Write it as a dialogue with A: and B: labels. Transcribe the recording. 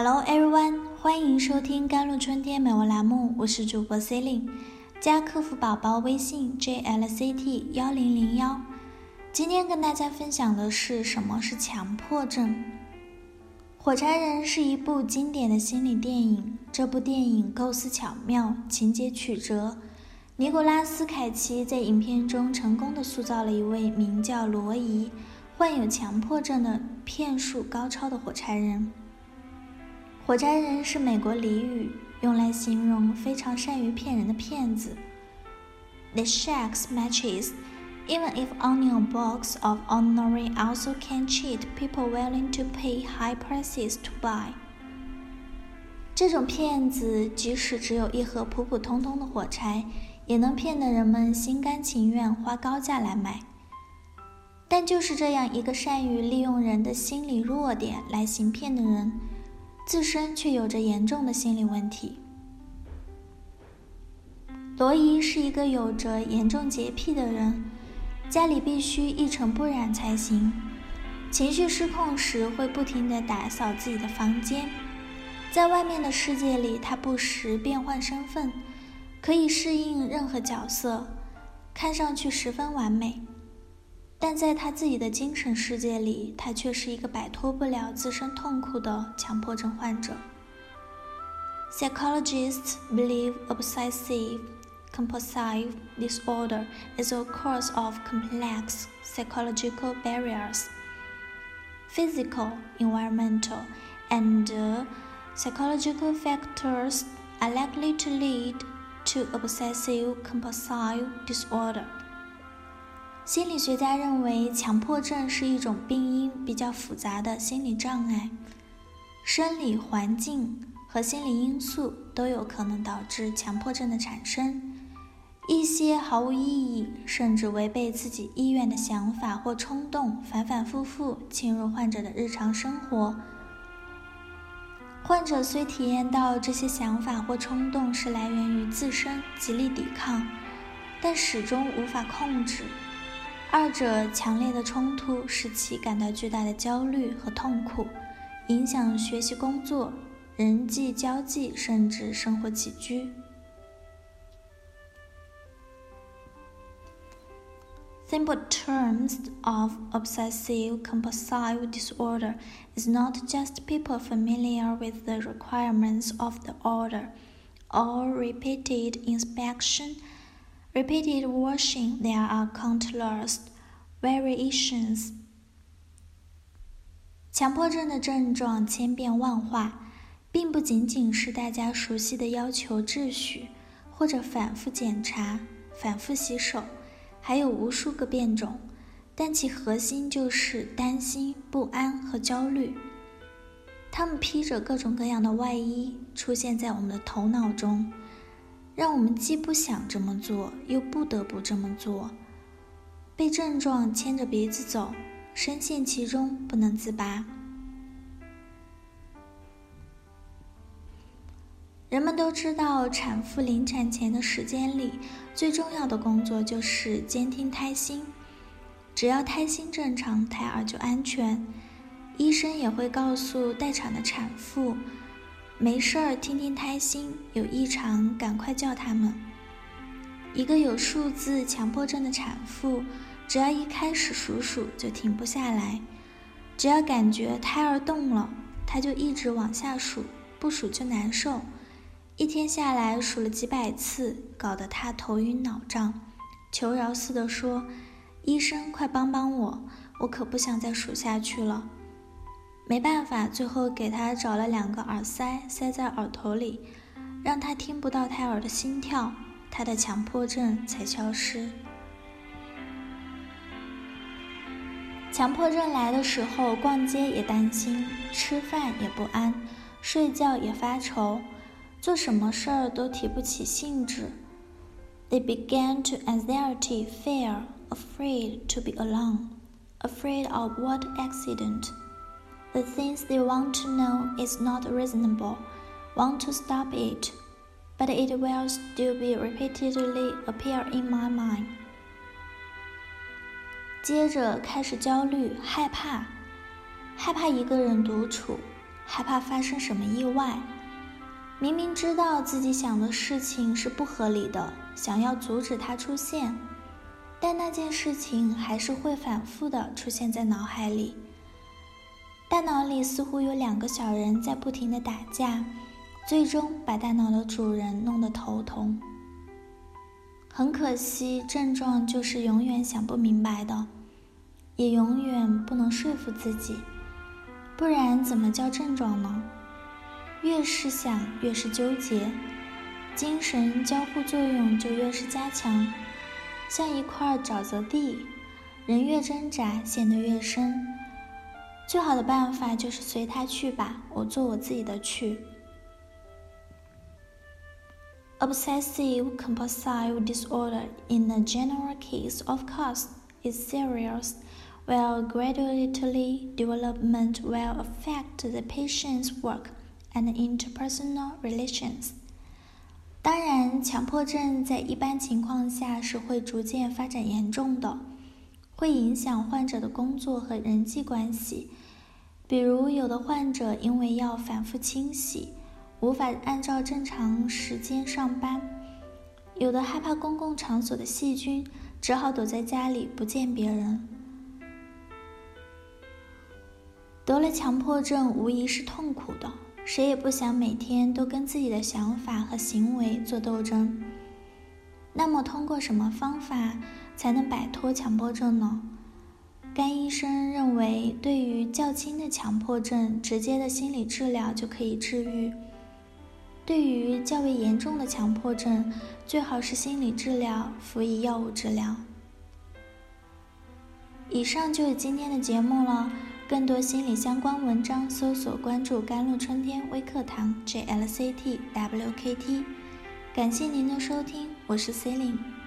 A: Hello everyone，欢迎收听《甘露春天美文》栏目，我是主播 Celine，加客服宝宝微信 JLCT 幺零零幺。今天跟大家分享的是什么是强迫症。《火柴人》是一部经典的心理电影，这部电影构思巧妙，情节曲折。尼古拉斯凯奇在影片中成功的塑造了一位名叫罗伊。患有强迫症的骗术高超的火柴人。火柴人是美国俚语，用来形容非常善于骗人的骗子。The shacks matches, even if owning a box of ordinary, also can cheat people willing to pay high prices to buy。这种骗子即使只有一盒普普通通的火柴，也能骗得人们心甘情愿花高价来买。但就是这样一个善于利用人的心理弱点来行骗的人，自身却有着严重的心理问题。罗伊是一个有着严重洁癖的人，家里必须一尘不染才行。情绪失控时会不停地打扫自己的房间，在外面的世界里，他不时变换身份，可以适应任何角色，看上去十分完美。但在他自己的精神世界里，他却是一个摆脱不了自身痛苦的强迫症患者。Psychologists believe obsessive compulsive disorder is a cause of complex psychological barriers. Physical, environmental, and psychological factors are likely to lead to obsessive compulsive disorder. 心理学家认为，强迫症是一种病因比较复杂的心理障碍，生理环境和心理因素都有可能导致强迫症的产生。一些毫无意义甚至违背自己意愿的想法或冲动，反反复复侵入患者的日常生活。患者虽体验到这些想法或冲动是来源于自身，极力抵抗，但始终无法控制。二者强烈的冲突使其感到巨大的焦虑和痛苦，影响学习、工作、人际交际，甚至生活起居。Simple terms of obsessive compulsive disorder is not just people familiar with the requirements of the order or repeated inspection Repeated washing, there are countless variations. 强迫症的症状千变万化，并不仅仅是大家熟悉的要求秩序，或者反复检查、反复洗手，还有无数个变种。但其核心就是担心、不安和焦虑。它们披着各种各样的外衣，出现在我们的头脑中。让我们既不想这么做，又不得不这么做，被症状牵着鼻子走，深陷其中不能自拔。人们都知道，产妇临产前的时间里，最重要的工作就是监听胎心。只要胎心正常，胎儿就安全。医生也会告诉待产的产妇。没事儿，听听胎心，有异常赶快叫他们。一个有数字强迫症的产妇，只要一开始数数就停不下来，只要感觉胎儿动了，她就一直往下数，不数就难受。一天下来数了几百次，搞得她头晕脑胀，求饶似的说：“医生，快帮帮我，我可不想再数下去了。”没办法，最后给他找了两个耳塞，塞在耳朵里，让他听不到胎儿的心跳，他的强迫症才消失。强迫症来的时候，逛街也担心，吃饭也不安，睡觉也发愁，做什么事儿都提不起兴致。They began to anxiety, fear, afraid to be alone, afraid of what accident. The things they want to know is not reasonable, want to stop it, but it will still be repeatedly appear in my mind. 接着开始焦虑、害怕，害怕一个人独处，害怕发生什么意外。明明知道自己想的事情是不合理的，想要阻止它出现，但那件事情还是会反复的出现在脑海里。大脑里似乎有两个小人在不停的打架，最终把大脑的主人弄得头痛。很可惜，症状就是永远想不明白的，也永远不能说服自己，不然怎么叫症状呢？越是想，越是纠结，精神交互作用就越是加强，像一块沼泽地，人越挣扎，陷得越深。最好的办法就是随他去吧，我做我自己的去。Obsessive compulsive disorder, in a general case, of course, is serious, while gradually development will affect the patient's work. and interpersonal relations。当然，强迫症在一般情况下是会逐渐发展严重的，会影响患者的工作和人际关系。比如，有的患者因为要反复清洗，无法按照正常时间上班；有的害怕公共场所的细菌，只好躲在家里不见别人。得了强迫症，无疑是痛苦的。谁也不想每天都跟自己的想法和行为做斗争。那么，通过什么方法才能摆脱强迫症呢？甘医生认为，对于较轻的强迫症，直接的心理治疗就可以治愈；对于较为严重的强迫症，最好是心理治疗，辅以药物治疗。以上就是今天的节目了。更多心理相关文章，搜索关注“甘露春天微课堂 ”（JLCT WKT）。感谢您的收听，我是 C e l i n e